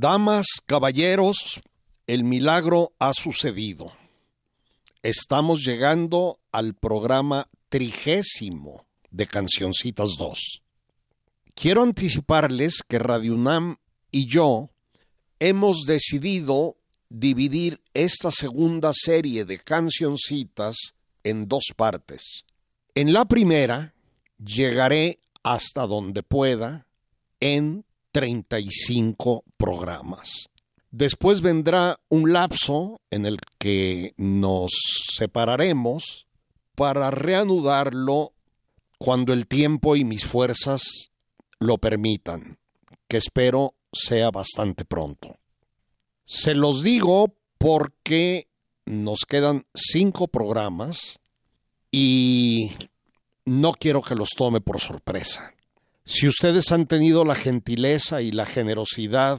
Damas, caballeros, el milagro ha sucedido. Estamos llegando al programa trigésimo de Cancioncitas 2. Quiero anticiparles que Radio UNAM y yo hemos decidido dividir esta segunda serie de cancioncitas en dos partes. En la primera llegaré hasta donde pueda en 35 programas. Después vendrá un lapso en el que nos separaremos para reanudarlo cuando el tiempo y mis fuerzas lo permitan, que espero sea bastante pronto. Se los digo porque nos quedan cinco programas y no quiero que los tome por sorpresa. Si ustedes han tenido la gentileza y la generosidad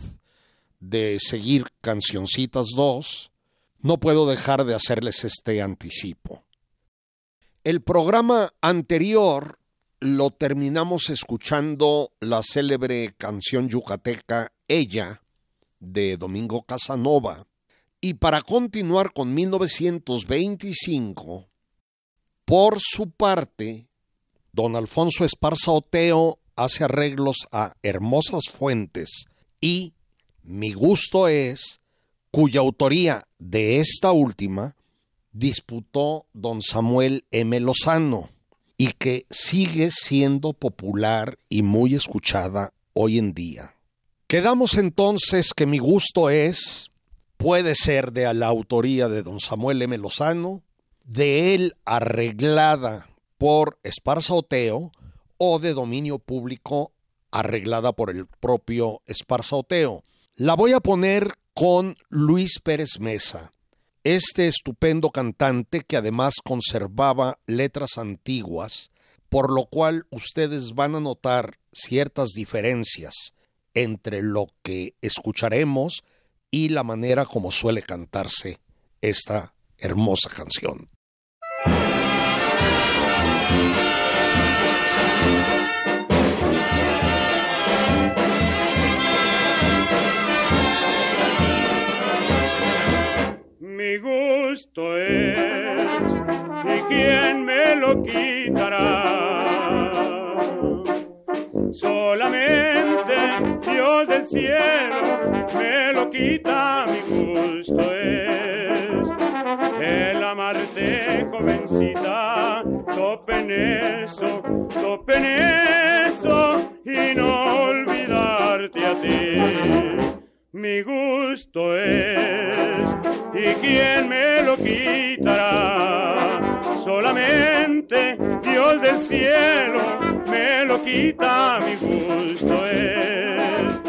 de seguir Cancioncitas 2, no puedo dejar de hacerles este anticipo. El programa anterior lo terminamos escuchando la célebre canción yucateca Ella de Domingo Casanova y para continuar con 1925, por su parte, don Alfonso Esparza Oteo hace arreglos a hermosas fuentes y Mi gusto es, cuya autoría de esta última disputó don Samuel M. Lozano y que sigue siendo popular y muy escuchada hoy en día. Quedamos entonces que mi gusto es, puede ser de la autoría de don Samuel M. Lozano, de él arreglada por Esparza Oteo, o de dominio público arreglada por el propio Esparza Oteo. La voy a poner con Luis Pérez Mesa, este estupendo cantante que además conservaba letras antiguas, por lo cual ustedes van a notar ciertas diferencias entre lo que escucharemos y la manera como suele cantarse esta hermosa canción. Gusto es y quién me lo quitará. Solamente Dios del cielo me lo quita, mi gusto es el amarte jovencita, tope en eso, tope en eso y no olvidarte a ti mi gusto es y quién me lo quitará. Solamente Dios del cielo me lo quita, mi gusto es.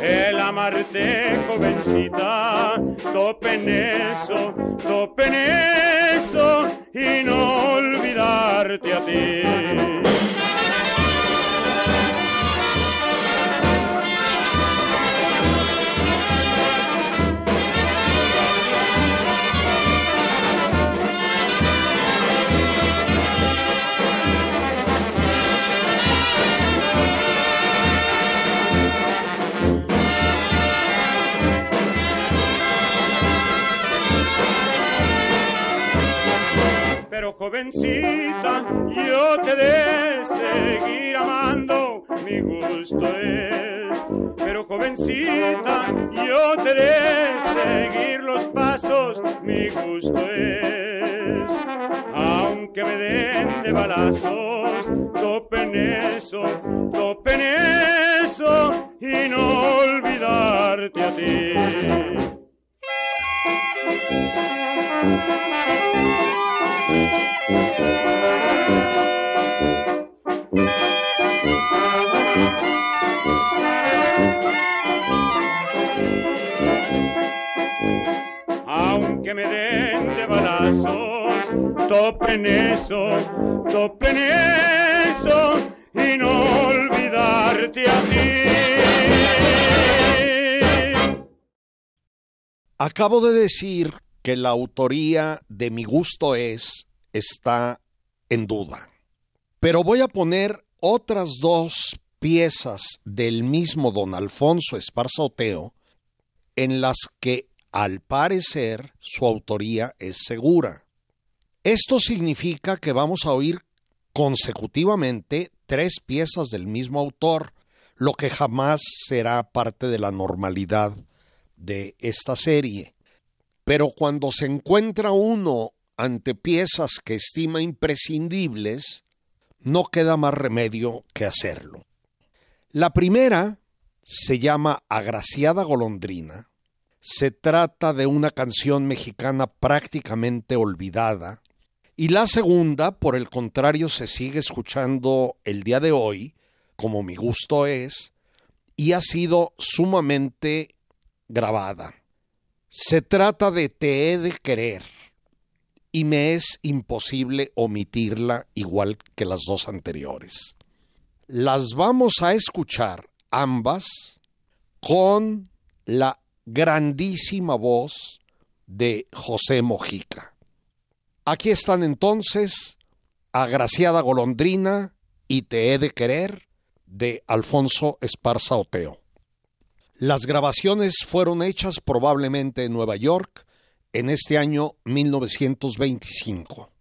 El amarte jovencita, tope en eso, tope en eso y no olvidarte a ti. Jovencita, yo te de seguir amando, mi gusto es. Pero jovencita, yo te de seguir los pasos, mi gusto es. Aunque me den de balazos, topen eso, topen eso y no olvidarte a ti. Aunque me den de balazos, topen eso, topen eso y no olvidarte a ti. Acabo de decir que la autoría de mi gusto es está en duda. Pero voy a poner otras dos piezas del mismo don Alfonso Esparza Oteo en las que al parecer su autoría es segura. Esto significa que vamos a oír consecutivamente tres piezas del mismo autor, lo que jamás será parte de la normalidad de esta serie. Pero cuando se encuentra uno ante piezas que estima imprescindibles, no queda más remedio que hacerlo. La primera se llama Agraciada Golondrina. Se trata de una canción mexicana prácticamente olvidada. Y la segunda, por el contrario, se sigue escuchando el día de hoy, como mi gusto es, y ha sido sumamente grabada. Se trata de Te he de querer y me es imposible omitirla igual que las dos anteriores. Las vamos a escuchar ambas con la grandísima voz de José Mojica. Aquí están entonces Agraciada Golondrina y Te he de querer de Alfonso Esparza Oteo. Las grabaciones fueron hechas probablemente en Nueva York en este año 1925.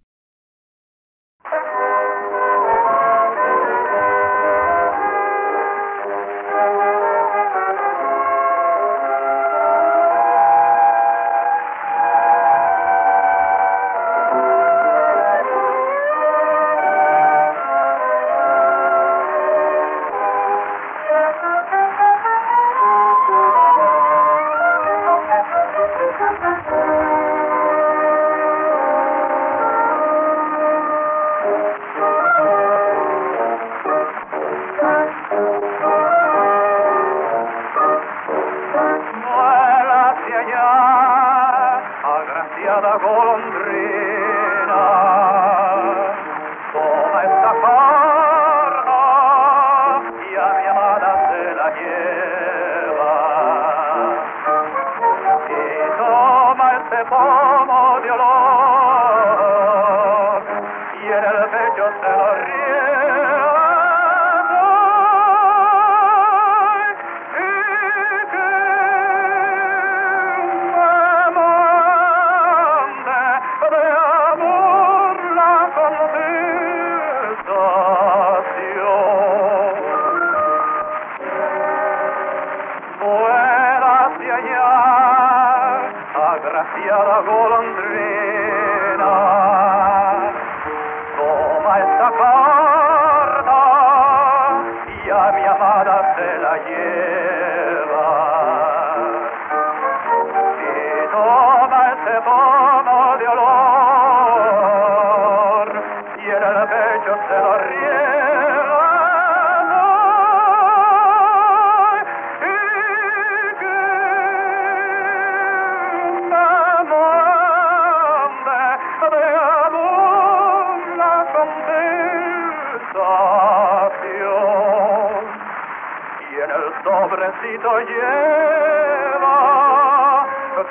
πάλι το γέλα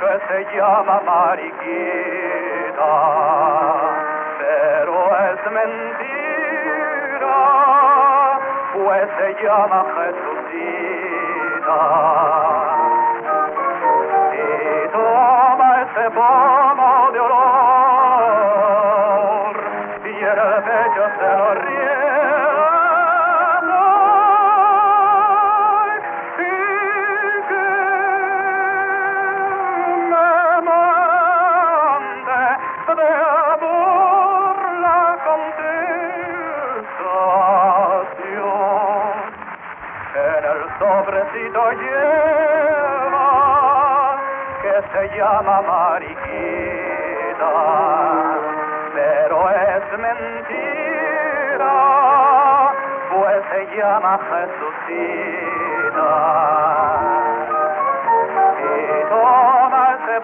Κάθε για μαμαρικίτα Φέρω εσμεντήρα Που έσαι για να χαιτουσίτα Τι το άμα εσαι πάλι mamma Marikita, pero es mentira, pues se llama Jesucita. Y toma ese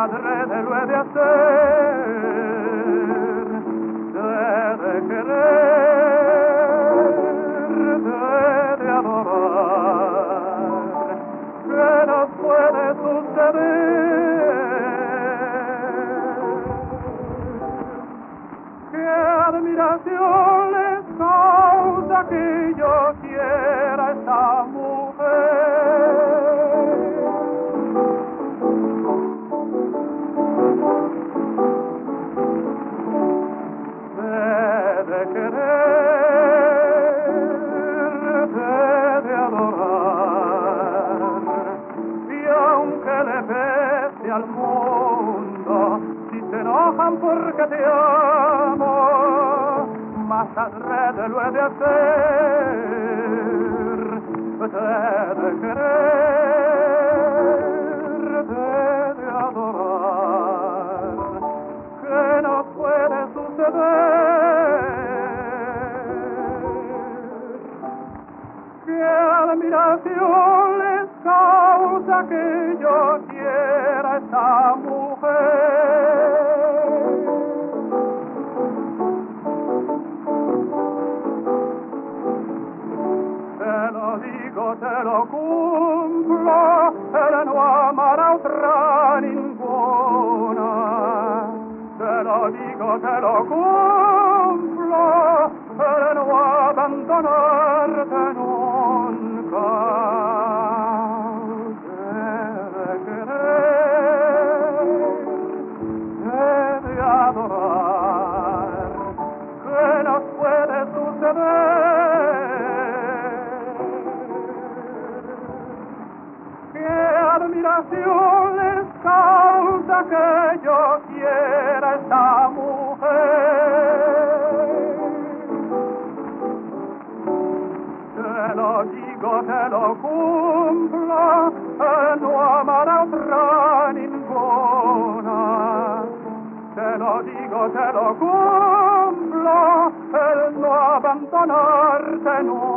más adrede lo he de que yo quiera esta mujer? Te lo digo, te lo cumplo, no amará otra ninguna. Te lo digo, te lo cumplo, él no abandonarte nunca.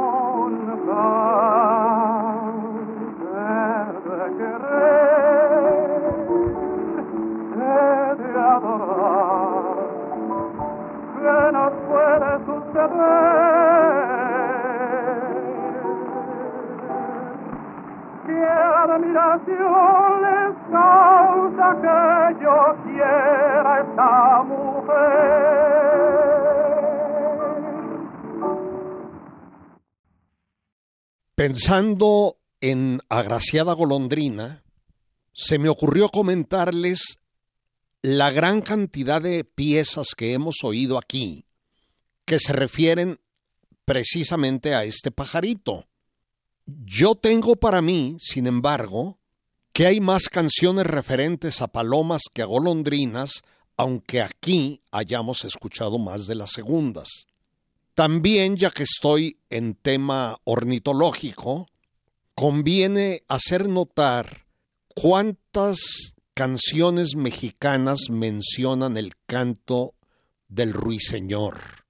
Que yo esta mujer? Pensando en Agraciada Golondrina, se me ocurrió comentarles la gran cantidad de piezas que hemos oído aquí que se refieren precisamente a este pajarito. Yo tengo para mí, sin embargo, que hay más canciones referentes a palomas que a golondrinas, aunque aquí hayamos escuchado más de las segundas. También, ya que estoy en tema ornitológico, conviene hacer notar cuántas canciones mexicanas mencionan el canto del ruiseñor.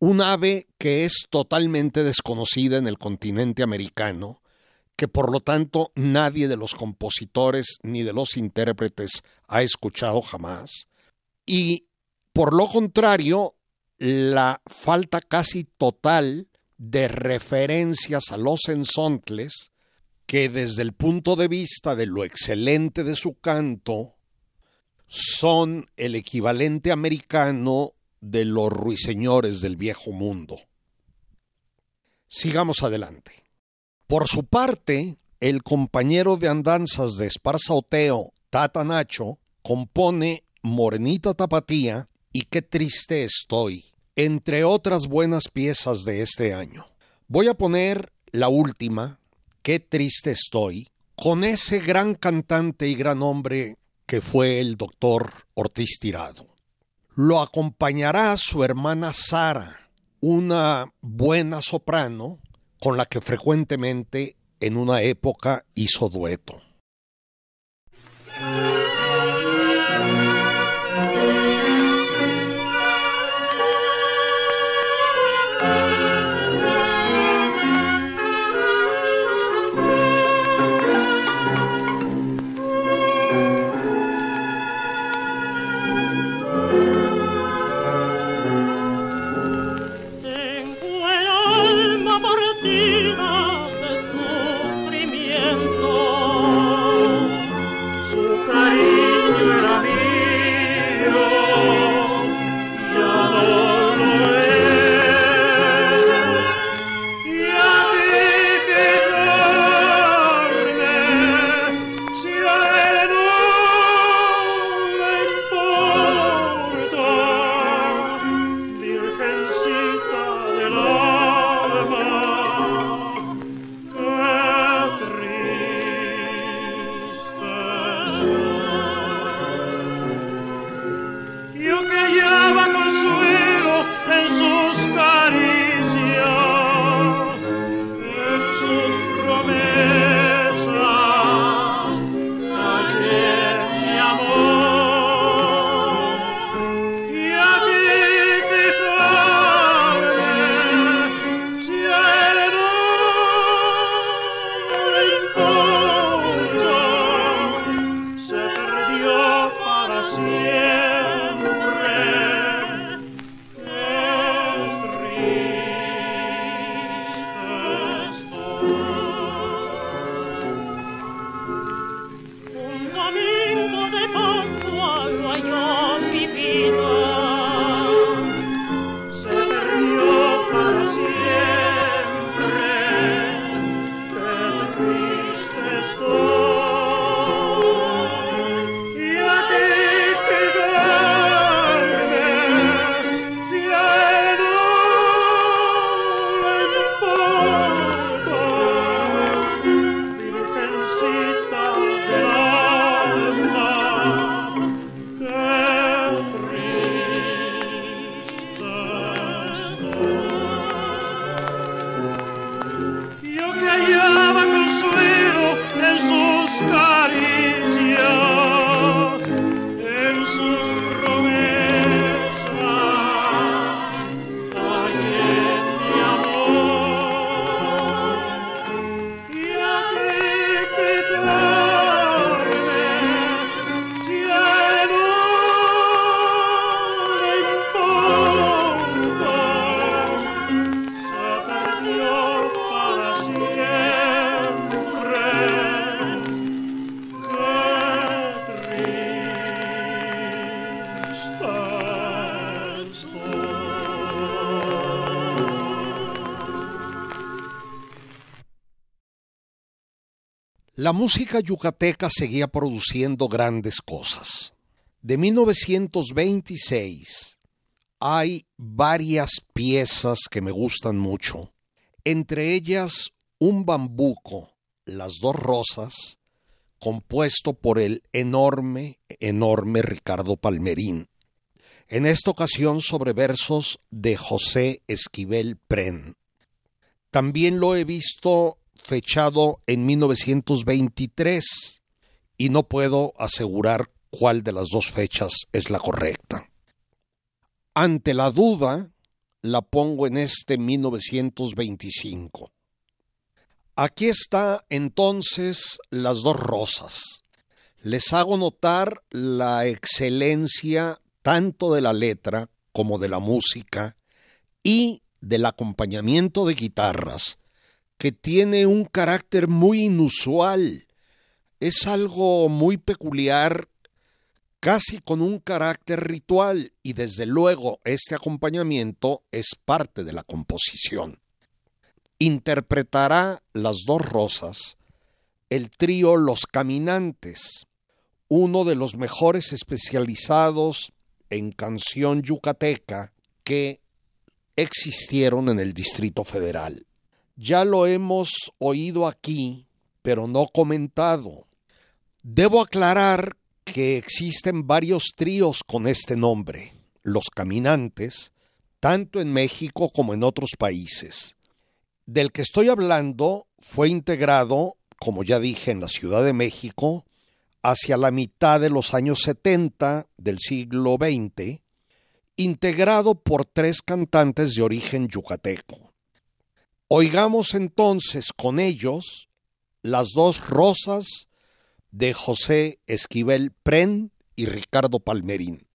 Un ave que es totalmente desconocida en el continente americano, que por lo tanto nadie de los compositores ni de los intérpretes ha escuchado jamás, y por lo contrario, la falta casi total de referencias a los ensontles, que desde el punto de vista de lo excelente de su canto, son el equivalente americano de los ruiseñores del viejo mundo. Sigamos adelante. Por su parte, el compañero de andanzas de Esparza Oteo, Tata Nacho, compone Morenita Tapatía y Qué triste estoy, entre otras buenas piezas de este año. Voy a poner la última, Qué triste estoy, con ese gran cantante y gran hombre que fue el doctor Ortiz Tirado. Lo acompañará su hermana Sara, una buena soprano con la que frecuentemente en una época hizo dueto. La música yucateca seguía produciendo grandes cosas. De 1926 hay varias piezas que me gustan mucho, entre ellas un bambuco, las dos rosas, compuesto por el enorme, enorme Ricardo Palmerín. En esta ocasión sobre versos de José Esquivel Pren. También lo he visto fechado en 1923 y no puedo asegurar cuál de las dos fechas es la correcta. Ante la duda, la pongo en este 1925. Aquí está entonces las dos rosas. Les hago notar la excelencia tanto de la letra como de la música y del acompañamiento de guitarras, que tiene un carácter muy inusual. Es algo muy peculiar, casi con un carácter ritual, y desde luego este acompañamiento es parte de la composición interpretará Las dos rosas, el trío Los Caminantes, uno de los mejores especializados en canción yucateca que existieron en el Distrito Federal. Ya lo hemos oído aquí, pero no comentado. Debo aclarar que existen varios tríos con este nombre, Los Caminantes, tanto en México como en otros países del que estoy hablando fue integrado, como ya dije, en la Ciudad de México hacia la mitad de los años 70 del siglo XX, integrado por tres cantantes de origen yucateco. Oigamos entonces con ellos las dos rosas de José Esquivel Pren y Ricardo Palmerín.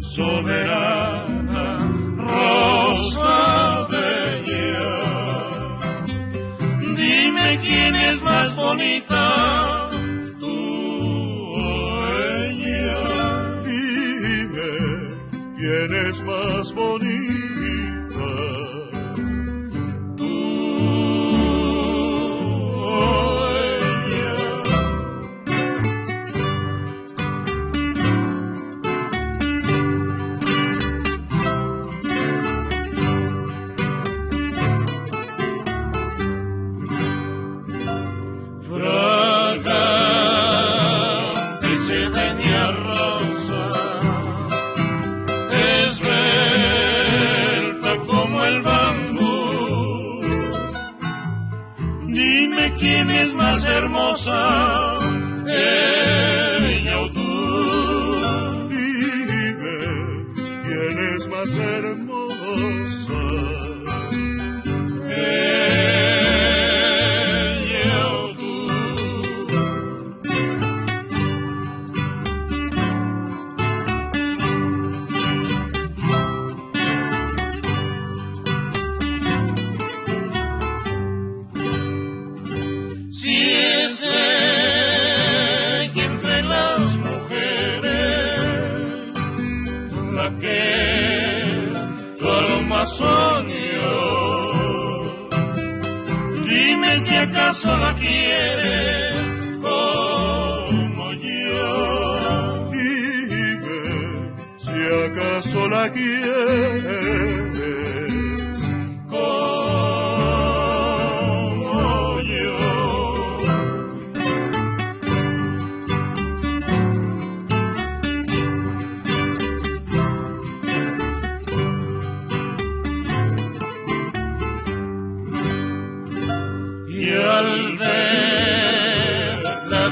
Soberana rosa bella. Dime quién es más bonita,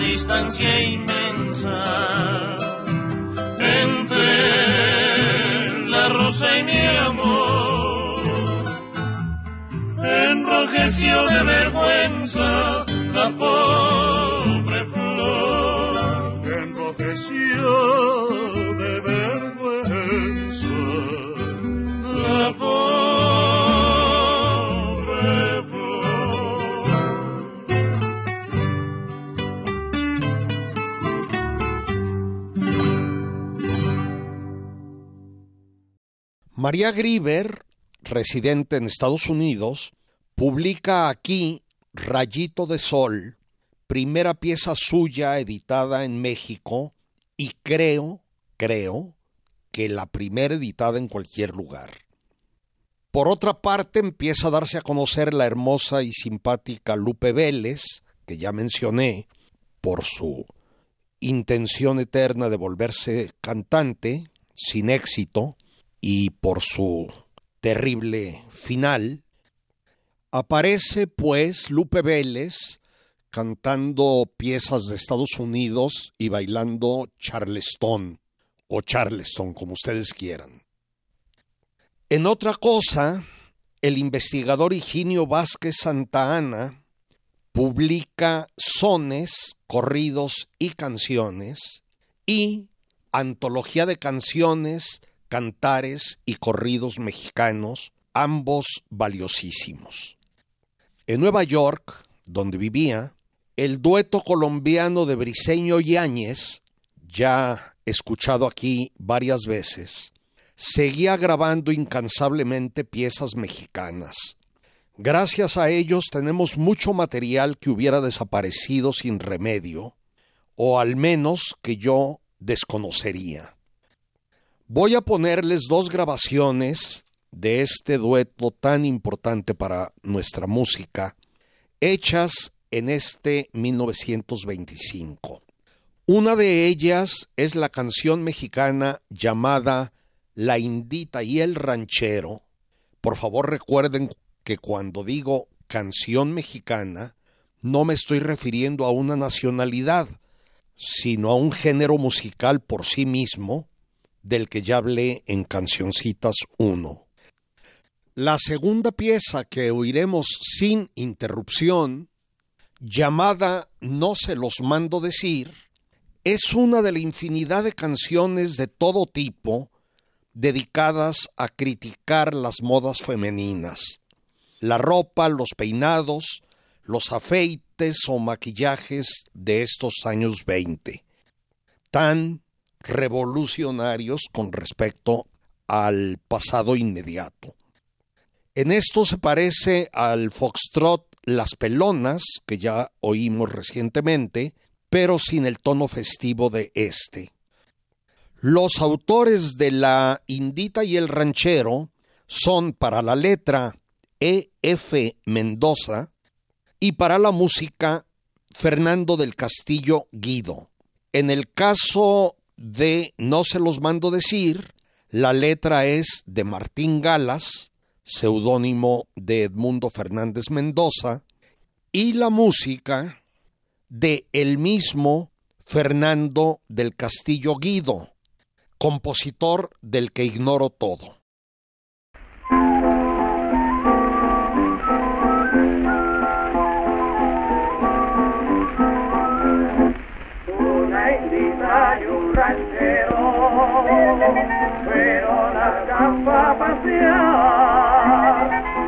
distancia inmensa entre la rosa y mi amor. Enrojeció de vergüenza María Grieber, residente en Estados Unidos, publica aquí Rayito de Sol, primera pieza suya editada en México y creo, creo, que la primera editada en cualquier lugar. Por otra parte, empieza a darse a conocer la hermosa y simpática Lupe Vélez, que ya mencioné, por su intención eterna de volverse cantante, sin éxito, y por su terrible final. Aparece, pues, Lupe Vélez cantando piezas de Estados Unidos y bailando Charleston, o Charleston, como ustedes quieran. En otra cosa, el investigador Higinio Vázquez Santa Ana publica sones, corridos y canciones y antología de canciones, cantares y corridos mexicanos, ambos valiosísimos. En Nueva York, donde vivía, el dueto colombiano de Briseño Yáñez, ya escuchado aquí varias veces, seguía grabando incansablemente piezas mexicanas. Gracias a ellos tenemos mucho material que hubiera desaparecido sin remedio, o al menos que yo desconocería. Voy a ponerles dos grabaciones de este dueto tan importante para nuestra música, hechas en este 1925. Una de ellas es la canción mexicana llamada La Indita y el Ranchero. Por favor recuerden que cuando digo canción mexicana, no me estoy refiriendo a una nacionalidad, sino a un género musical por sí mismo, del que ya hablé en Cancioncitas 1. La segunda pieza que oiremos sin interrupción, llamada No se los mando decir, es una de la infinidad de canciones de todo tipo dedicadas a criticar las modas femeninas, la ropa, los peinados, los afeites o maquillajes de estos años 20, tan revolucionarios con respecto al pasado inmediato. En esto se parece al foxtrot Las Pelonas, que ya oímos recientemente, pero sin el tono festivo de este. Los autores de La Indita y el Ranchero son para la letra E. F. Mendoza y para la música Fernando del Castillo Guido. En el caso de No se los mando decir, la letra es de Martín Galas, seudónimo de Edmundo Fernández Mendoza, y la música de el mismo Fernando del Castillo Guido, compositor del que ignoro todo.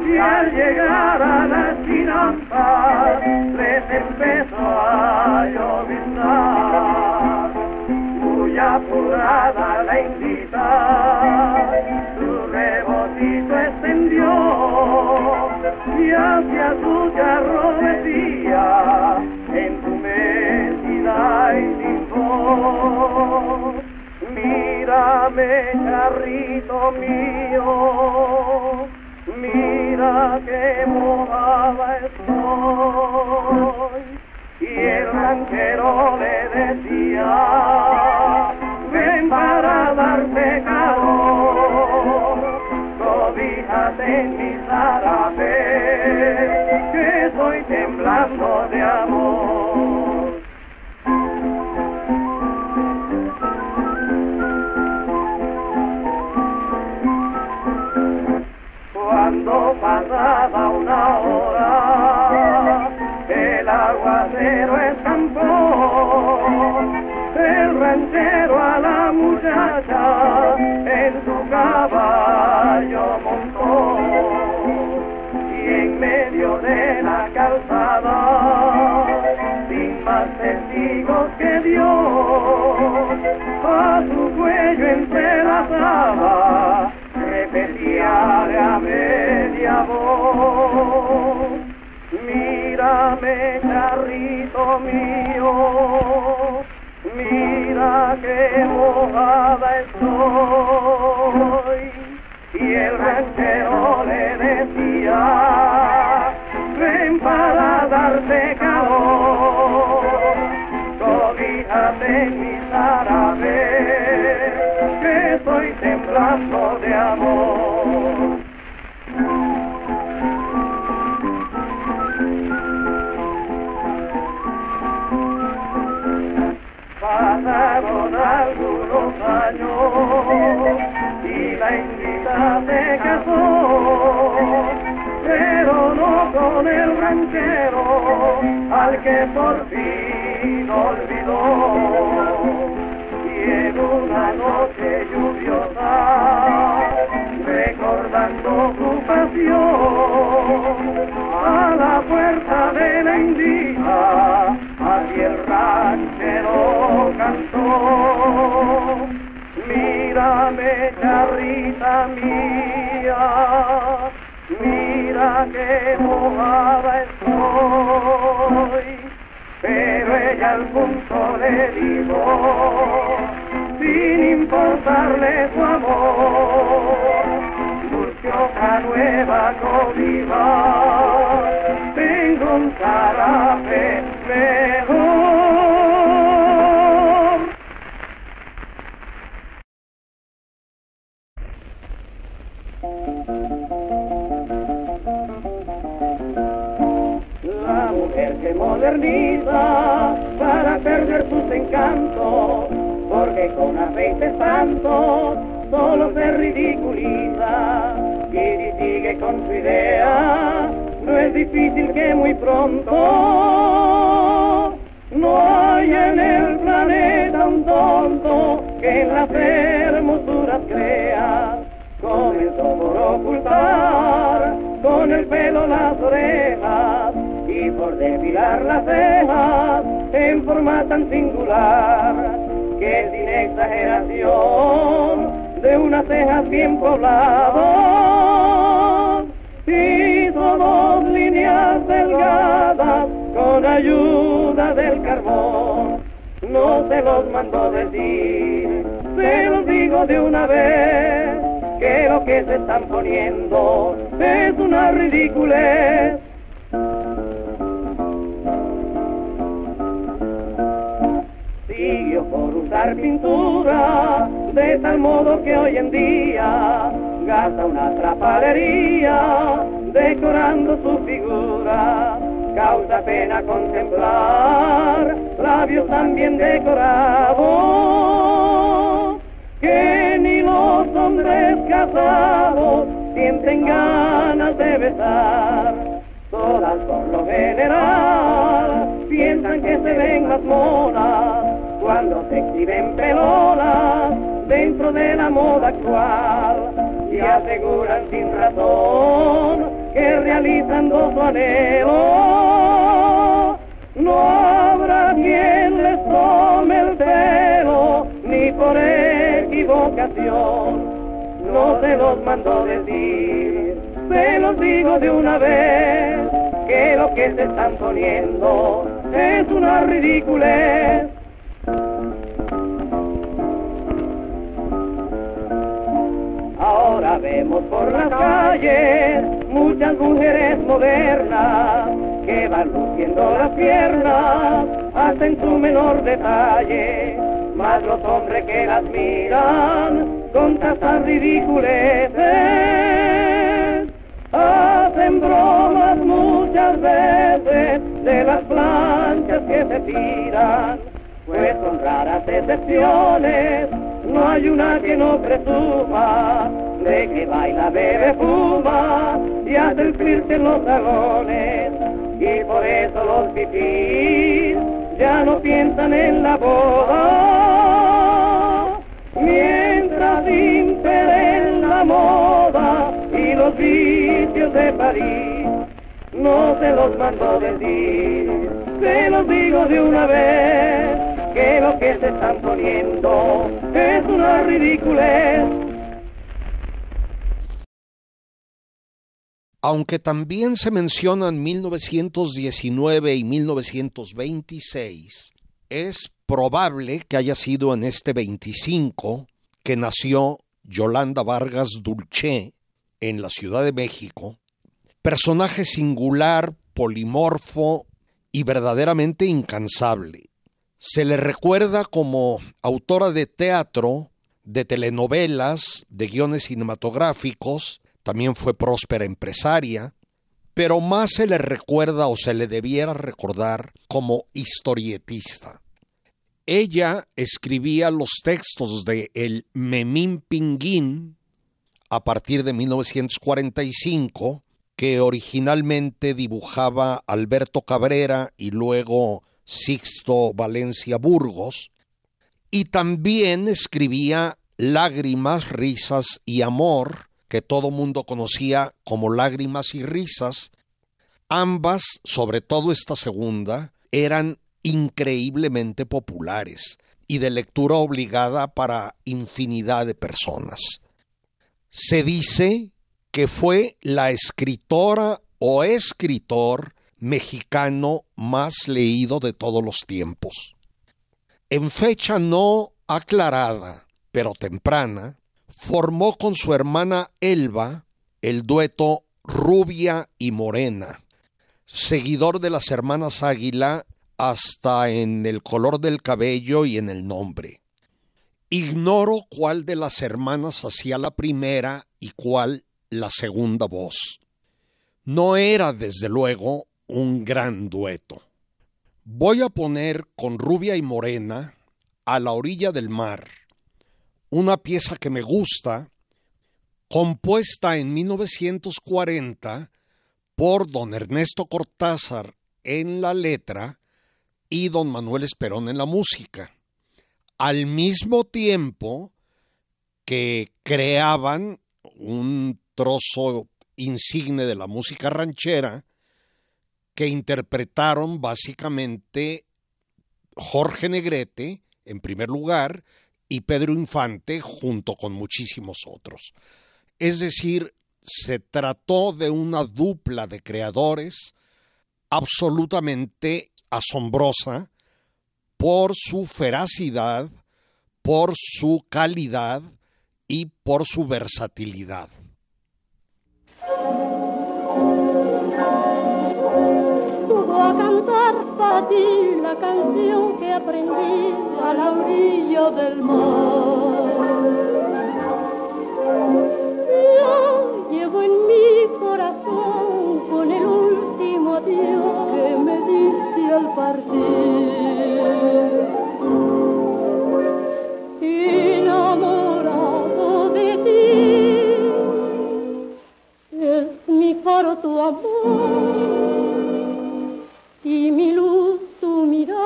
Y al llegar a la chinampa les empezó a lloviznar. Muy apurada la indita, su rebotito extendió y hacia su carro decía en mentira y sin voz. Mírame, carrito mío, mira qué mojada estoy. Y el ranchero le decía, el ranchero que mojada estoy. Y el ranchero le decía, ven para darte calor, cobíjate mi zarape, que estoy temblando de amor. Y la indita se casó, pero no con el ranchero al que por fin olvidó. Y en una noche lluviosa, recordando su pasión, a la puerta de la indita, Mírame, charrita mía, mira que mojada estoy. Pero ella al punto le dijo, sin importarle su amor, busque otra nueva cobija, difícil que muy pronto no hay en el planeta un tonto que en las hermosuras crea. Comenzó por ocultar con el pelo las orejas y por depilar las cejas en forma tan singular que sin exageración de unas cejas bien pobladas delgadas con ayuda del carbón. No se los mandó decir, se los digo de una vez, que lo que se están poniendo es una ridiculez. Siguió por usar pintura de tal modo que hoy en día gasta una trapalería decorando su figura. Causa pena contemplar labios tan bien decorados que ni los hombres casados sienten ganas de besar. Todas por lo general piensan que se ven más monas cuando se exhiben pelonas dentro de la moda actual y aseguran sin razón que realizando su anhelo no habrá quien les tome el pelo ni por equivocación. No se los mando decir se los digo de una vez que lo que se están poniendo es una ridiculez. Ahora vemos por las calles muchas mujeres modernas que van luciendo las piernas hasta en su menor detalle. Más los hombres que las miran con tantas ridiculeces hacen bromas muchas veces de las planchas que se tiran, pues son raras excepciones no hay una que no presuma de que baila, bebe, fuma y hace el flirte los salones. Y por eso los fifís ya no piensan en la boda. Mientras imperen la moda y los vicios de París, no se los mando decir, se los digo de una vez que lo que se están poniendo es una ridiculez. Aunque también se mencionan 1919 y 1926, es probable que haya sido en este 25 que nació Yolanda Vargas Dulce en la Ciudad de México, personaje singular, polimorfo y verdaderamente incansable. Se le recuerda como autora de teatro, de telenovelas, de guiones cinematográficos, también fue próspera empresaria, pero más se le recuerda o se le debiera recordar como historietista. Ella escribía los textos de El Memín Pinguín a partir de 1945, que originalmente dibujaba Alberto Cabrera y luego Sixto Valencia Burgos, y también escribía Lágrimas, Risas y Amor, que todo mundo conocía como Lágrimas y Risas. Ambas, sobre todo esta segunda, eran increíblemente populares y de lectura obligada para infinidad de personas. Se dice que fue la escritora o escritor mexicano más leído de todos los tiempos. En fecha no aclarada, pero temprana, formó con su hermana Elba el dueto Rubia y Morena, seguidor de las hermanas Águila hasta en el color del cabello y en el nombre. Ignoro cuál de las hermanas hacía la primera y cuál la segunda voz. No era, desde luego, un gran dueto. Voy a poner con Rubia y Morena a la orilla del mar una pieza que me gusta, compuesta en 1940 por don Ernesto Cortázar en la letra y don Manuel Esperón en la música, al mismo tiempo que creaban un trozo insigne de la música ranchera que interpretaron básicamente Jorge Negrete, en primer lugar, y Pedro Infante, junto con muchísimos otros. Es decir, se trató de una dupla de creadores absolutamente asombrosa por su feracidad, por su calidad y por su versatilidad. Ti la canción que aprendí a la orilla del mar. Yo llevo en mi corazón con el último adiós que me diste al partir. Enamorado de ti, es mi faro tu amor y mi luz tu mirar.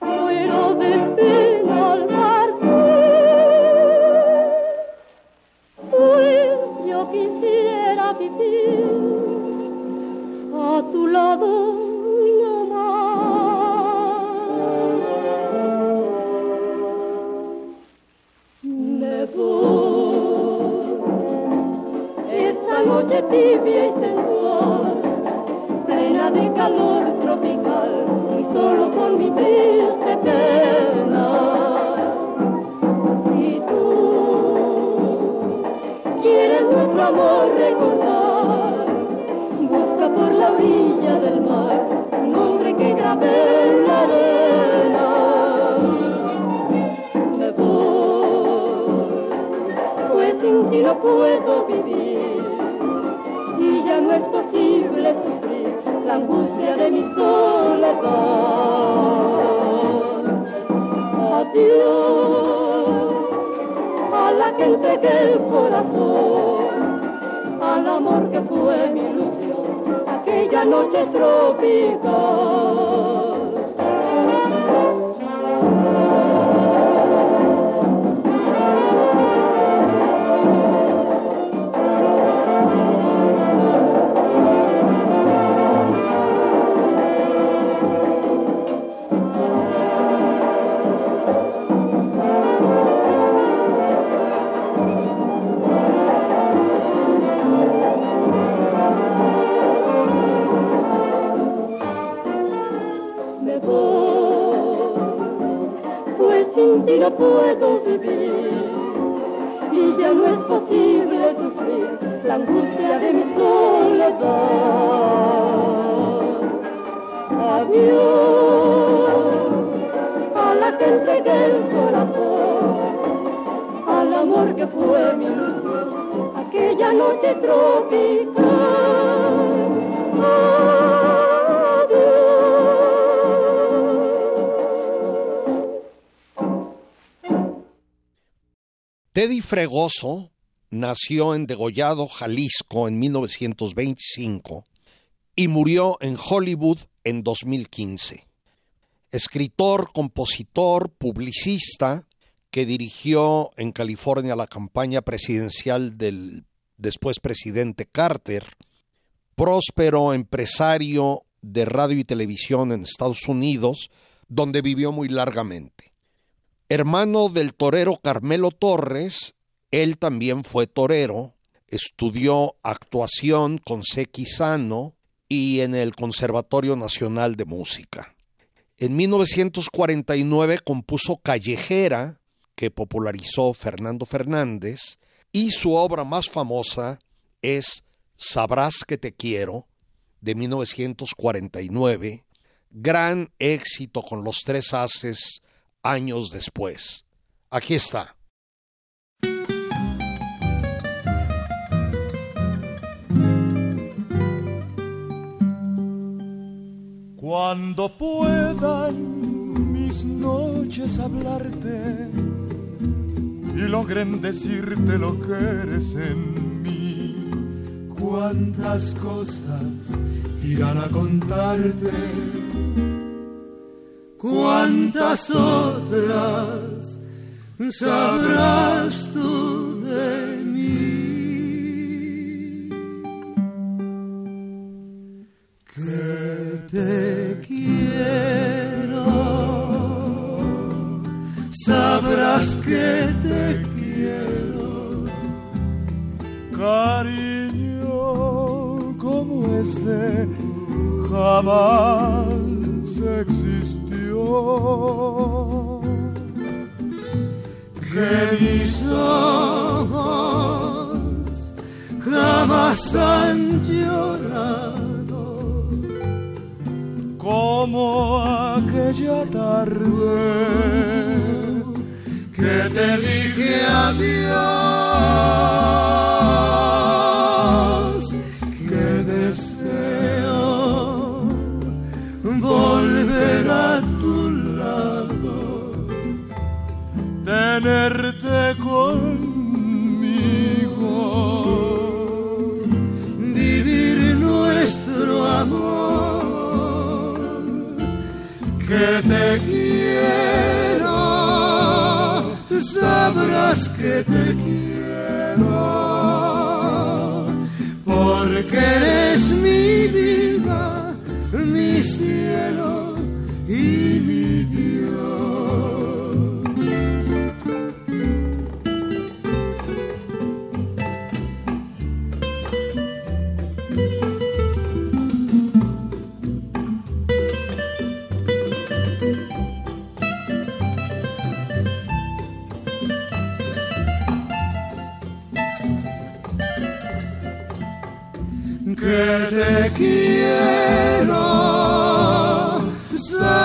Muero de pena al partir, pues yo quisiera vivir a tu lado no más. Me voy noche tibia y sensual de calor tropical y solo con mi triste pena. Si tú quieres nuestro amor recordar, busca por la orilla del mar un nombre que grabé en la arena. Me voy, pues sin ti no puedo vivir angustia de mi soledad. Adiós a la que entregué el corazón, al amor que fue mi ilusión, aquella noche tropical. No puedo vivir y ya no es posible sufrir la angustia de mi soledad. Adiós a la que entregué el corazón, al amor que fue mi luz, aquella noche tropical. Teddy Fregoso nació en Degollado, Jalisco, en 1925 y murió en Hollywood en 2015. Escritor, compositor, publicista, que dirigió en California la campaña presidencial del después presidente Carter, próspero empresario de radio y televisión en Estados Unidos, donde vivió muy largamente. Hermano del torero Carmelo Torres, él también fue torero, estudió actuación con Sequizano y en el Conservatorio Nacional de Música. En 1949 compuso Callejera, que popularizó Fernando Fernández, y su obra más famosa es Sabrás que te quiero, de 1949, gran éxito con los tres haces años después. Aquí está. Cuando puedan mis noches hablarte y logren decirte lo que eres en mí, cuántas cosas irán a contarte cuántas otras sabrás tú de mí. Que te quiero, sabrás que te quiero, cariño como este jamás que mis ojos jamás han llorado como aquella tarde que te dije adiós que te quiero, sabrás que te quiero, porque eres mi vida, mi cielo y mi Dios.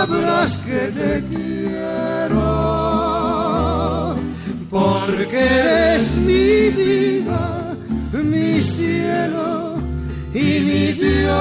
Sabrás que te quiero, porque es mi vida, mi cielo y mi Dios,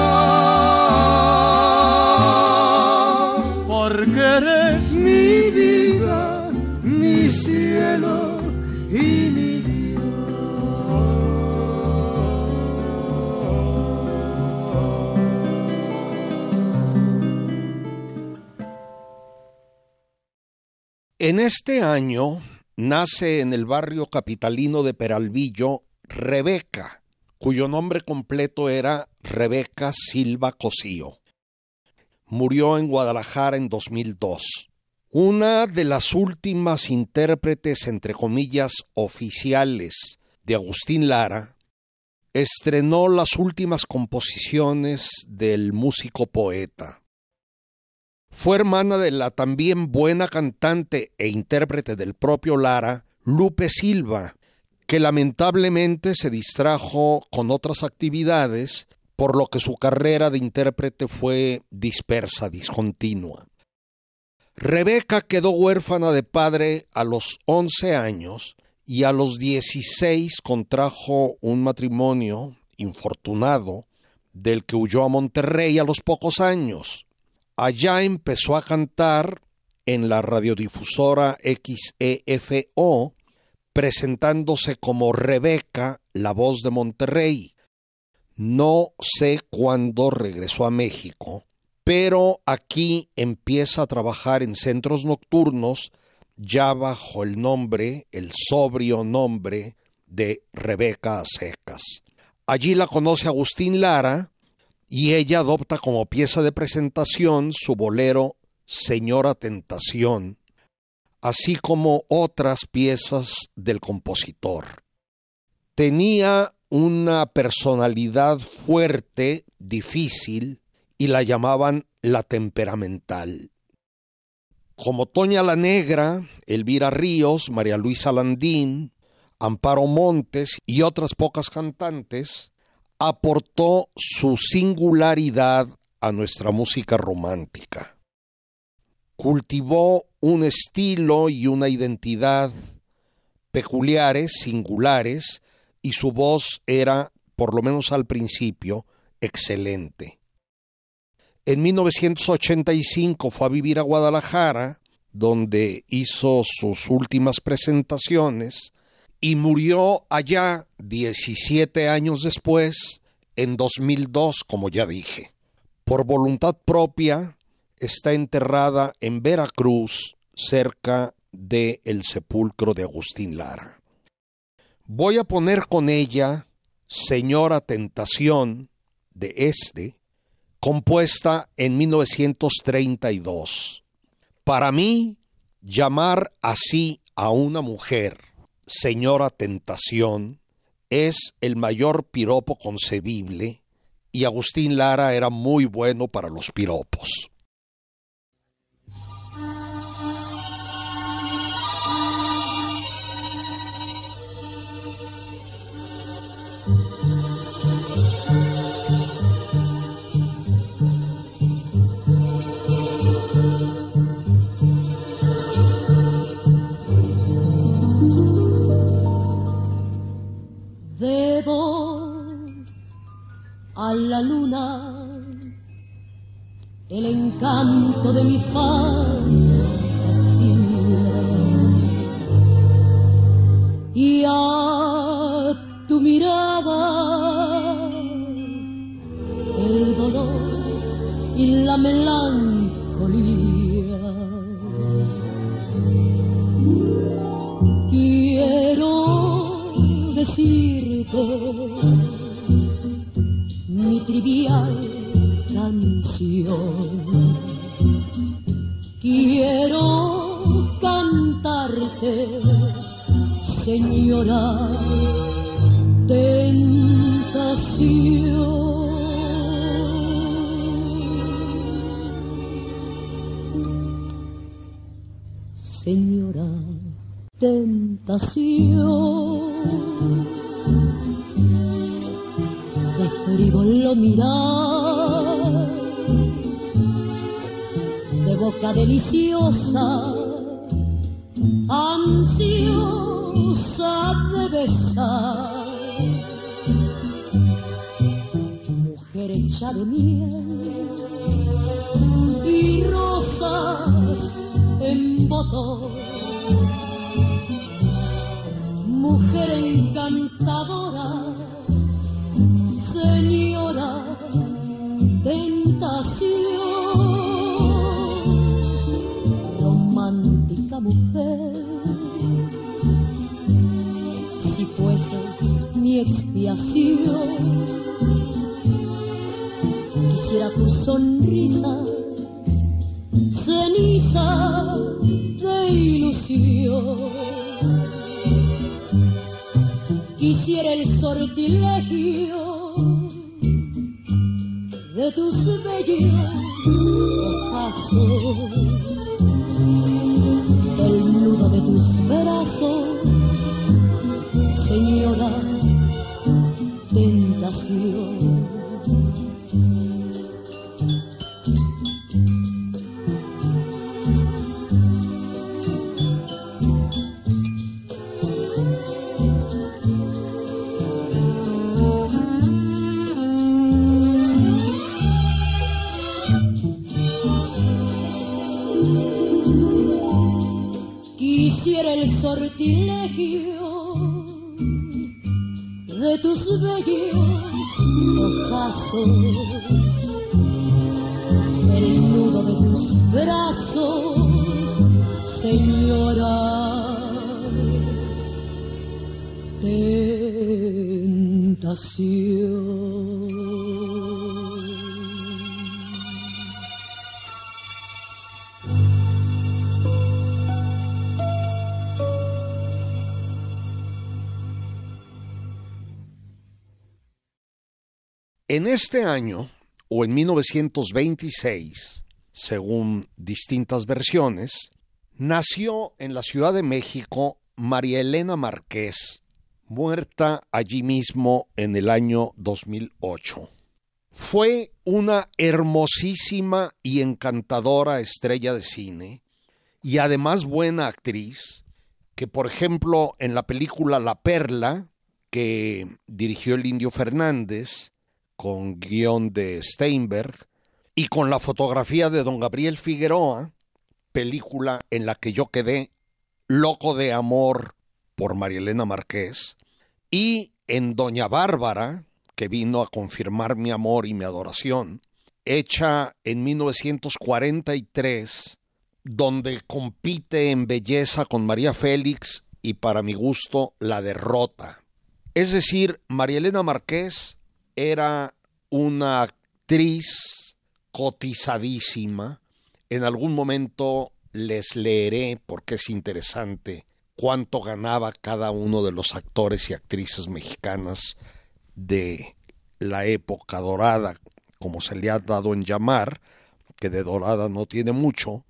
En este año nace en el barrio capitalino de Peralvillo Rebeca, cuyo nombre completo era Rebeca Silva Cosío. Murió en Guadalajara en 2002. Una de las últimas intérpretes, entre comillas, oficiales de Agustín Lara, estrenó las últimas composiciones del músico poeta. Fue hermana de la también buena cantante e intérprete del propio Lara, Lupe Silva, que lamentablemente se distrajo con otras actividades, por lo que su carrera de intérprete fue dispersa, discontinua. Rebeca quedó huérfana de padre a los 11 años y a los 16 contrajo un matrimonio infortunado del que huyó a Monterrey a los pocos años. Allá empezó a cantar en la radiodifusora XEFO, presentándose como Rebeca, la voz de Monterrey. No sé cuándo regresó a México, pero aquí empieza a trabajar en centros nocturnos ya bajo el nombre, el sobrio nombre de Rebeca Secas. Allí la conoce Agustín Lara y ella adopta como pieza de presentación su bolero Señora Tentación, así como otras piezas del compositor. Tenía una personalidad fuerte, difícil, y la llamaban la temperamental. Como Toña la Negra, Elvira Ríos, María Luisa Landín, Amparo Montes y otras pocas cantantes, aportó su singularidad a nuestra música romántica. Cultivó un estilo y una identidad peculiares, singulares, y su voz era, por lo menos al principio, excelente. En 1985 fue a vivir a Guadalajara, donde hizo sus últimas presentaciones, y murió allá 17 años después, en 2002, como ya dije. Por voluntad propia, está enterrada en Veracruz, cerca de el sepulcro de Agustín Lara. Voy a poner con ella Señora Tentación de Este, compuesta en 1932. Para mí, llamar así a una mujer, señora tentación, es el mayor piropo concebible y Agustín Lara era muy bueno para los piropos. Encanto de mi fantasía quisiera tu sonrisa, ceniza de ilusión. Quisiera el sortilegio de tus bellos ojazos, el nudo de tus brazos, señora, tentación. En este año, o en 1926, según distintas versiones, nació en la Ciudad de México María Elena Márquez, muerta allí mismo en el año 2008. Fue una hermosísima y encantadora estrella de cine y además buena actriz, que por ejemplo en la película La Perla, que dirigió el Indio Fernández, con guion de Steinberg, y con la fotografía de don Gabriel Figueroa, película en la que yo quedé loco de amor por María Elena Márquez, y en Doña Bárbara, que vino a confirmar mi amor y mi adoración, hecha en 1943, donde compite en belleza con María Félix y para mi gusto la derrota. Es decir, María Elena Márquez era una actriz cotizadísima. En algún momento les leeré, porque es interesante, cuánto ganaba cada uno de los actores y actrices mexicanas de la época dorada, como se le ha dado en llamar, que de dorada no tiene mucho,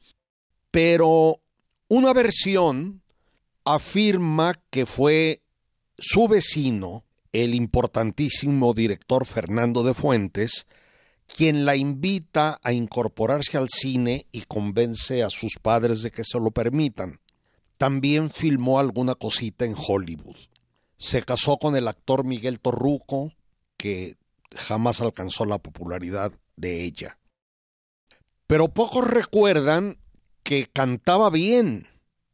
pero una versión afirma que fue su vecino, el importantísimo director Fernando de Fuentes, quien la invita a incorporarse al cine y convence a sus padres de que se lo permitan. También filmó alguna cosita en Hollywood. Se casó con el actor Miguel Torruco, que jamás alcanzó la popularidad de ella. Pero pocos recuerdan que cantaba bien,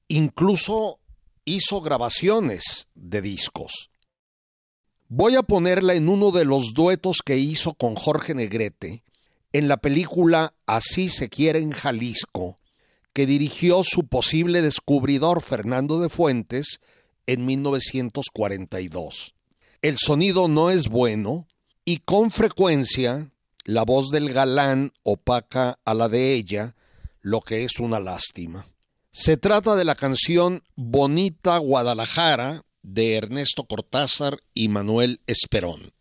incluso hizo grabaciones de discos. Voy a ponerla en uno de los duetos que hizo con Jorge Negrete en la película Así se quiere en Jalisco, que dirigió su posible descubridor Fernando de Fuentes en 1942. El sonido no es bueno y con frecuencia la voz del galán opaca a la de ella, lo que es una lástima. Se trata de la canción Bonita Guadalajara de Ernesto Cortázar y Manuel Esperón.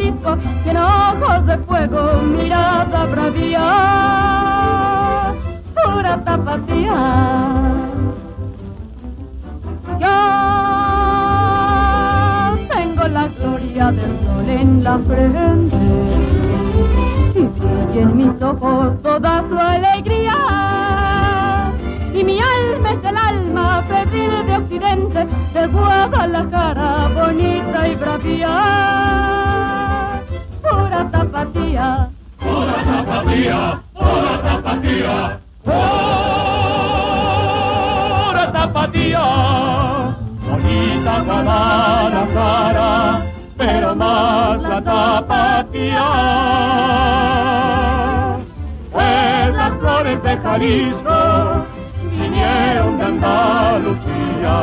En ojos de fuego mirada bravía. Pura tapatía. Yo tengo la gloria del sol en la frente y en mis ojos toda su alegría. Y mi alma es el alma febril de occidente, de Guadalajara, bonita y bravía. Pura tapatía. Pura tapatía, pura tapatía, pura tapatía. Bonita Guadalajara, pero más la tapatía. Pues las flores de Jalisco vinieron de Andalucía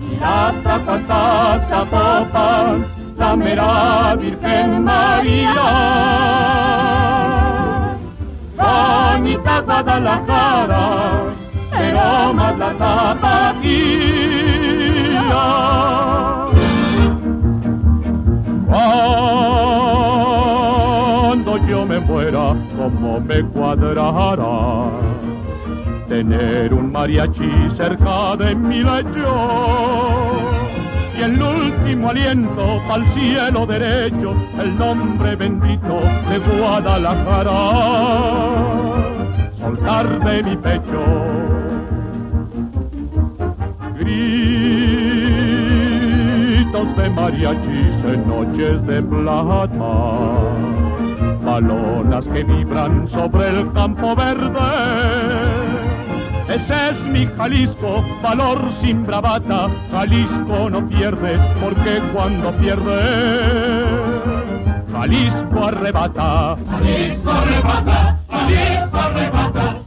y la trajo hasta Zapopan, la Virgen María. Bonita Guadalajara, pero más la tapatía. Cuando yo me muera, como me cuadrará tener un mariachi cerca de mi lecho y el último aliento al cielo derecho, el nombre bendito de Guadalajara, soltar de mi pecho. Gritos de mariachis en noches de plata, balonas que vibran sobre el campo verde ese es mi Jalisco, valor sin bravata. Jalisco no pierde, porque cuando pierde, Jalisco arrebata. Jalisco arrebata, Jalisco arrebata,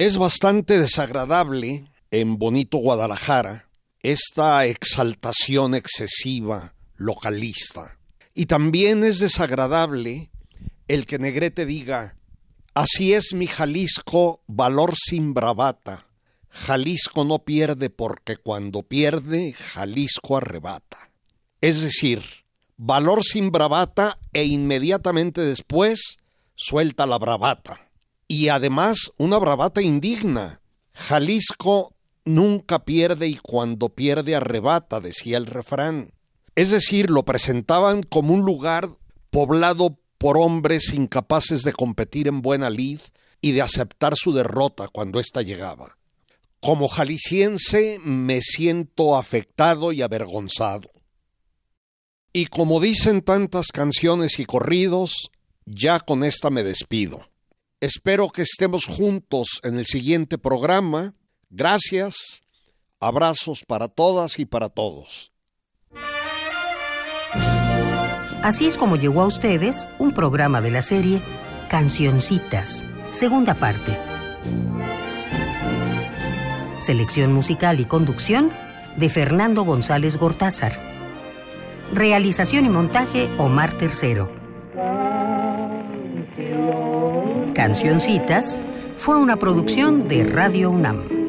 Es bastante desagradable en bonito Guadalajara esta exaltación excesiva localista. Y también es desagradable el que Negrete diga, así es mi Jalisco, valor sin bravata. Jalisco no pierde porque cuando pierde, Jalisco arrebata. Es decir, valor sin bravata e inmediatamente después suelta la bravata. Y además una bravata indigna. Jalisco nunca pierde y cuando pierde arrebata, decía el refrán. Es decir, lo presentaban como un lugar poblado por hombres incapaces de competir en buena lid y de aceptar su derrota cuando ésta llegaba. Como jalisciense me siento afectado y avergonzado. Y como dicen tantas canciones y corridos, ya con esta me despido. Espero que estemos juntos en el siguiente programa. Gracias. Abrazos para todas y para todos. Así es como llegó a ustedes un programa de la serie Cancioncitas, segunda parte. Selección musical y conducción de Fernando González Gortázar. Realización y montaje Omar Tercero. Cancioncitas fue una producción de Radio UNAM.